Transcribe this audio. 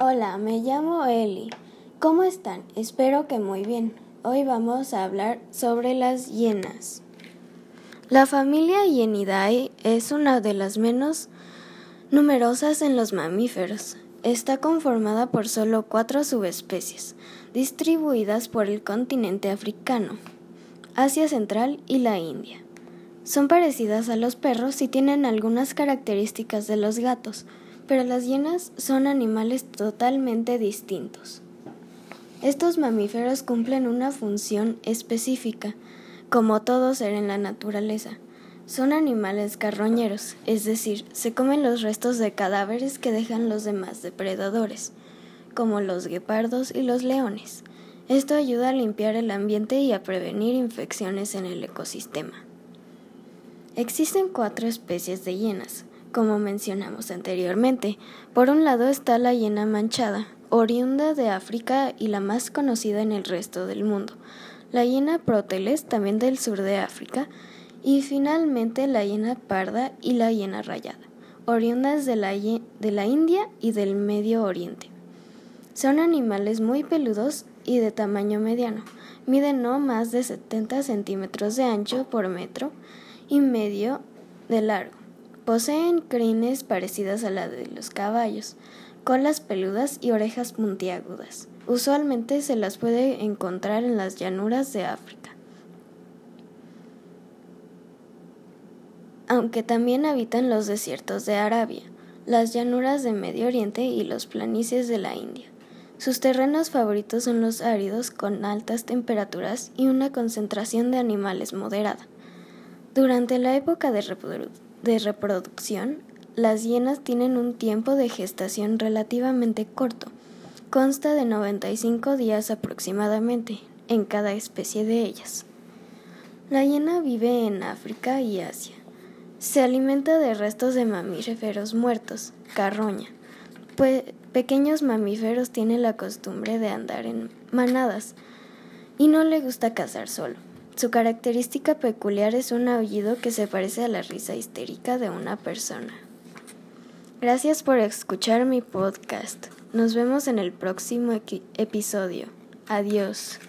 Hola, me llamo Eli. ¿Cómo están? Espero que muy bien. Hoy vamos a hablar sobre las hienas. La familia Hienidae es una de las menos numerosas en los mamíferos. Está conformada por solo cuatro subespecies, distribuidas por el continente africano, Asia Central y la India. Son parecidas a los perros y tienen algunas características de los gatos, pero las hienas son animales totalmente distintos. Estos mamíferos cumplen una función específica, como todo ser en la naturaleza. Son animales carroñeros, es decir, se comen los restos de cadáveres que dejan los demás depredadores, como los guepardos y los leones. Esto ayuda a limpiar el ambiente y a prevenir infecciones en el ecosistema. Existen cuatro especies de hienas, como mencionamos anteriormente. Por un lado está la hiena manchada, oriunda de África y la más conocida en el resto del mundo, la hiena proteles, también del sur de África, y finalmente la hiena parda y la hiena rayada, oriundas de la, de la India y del Medio Oriente. Son animales muy peludos y de tamaño mediano. Miden no más de 70 centímetros de ancho por metro y medio de largo. Poseen crines parecidas a la de los caballos, colas peludas y orejas puntiagudas. Usualmente se las puede encontrar en las llanuras de África. Aunque también habitan los desiertos de Arabia, las llanuras de Medio Oriente y los planicies de la India. Sus terrenos favoritos son los áridos con altas temperaturas y una concentración de animales moderada. Durante la época de reproducción, de reproducción, las hienas tienen un tiempo de gestación relativamente corto. Consta de 95 días aproximadamente en cada especie de ellas. La hiena vive en África y Asia. Se alimenta de restos de mamíferos muertos, carroña. Pues pequeños mamíferos tienen la costumbre de andar en manadas y no le gusta cazar solo. Su característica peculiar es un aullido que se parece a la risa histérica de una persona. Gracias por escuchar mi podcast. Nos vemos en el próximo episodio. Adiós.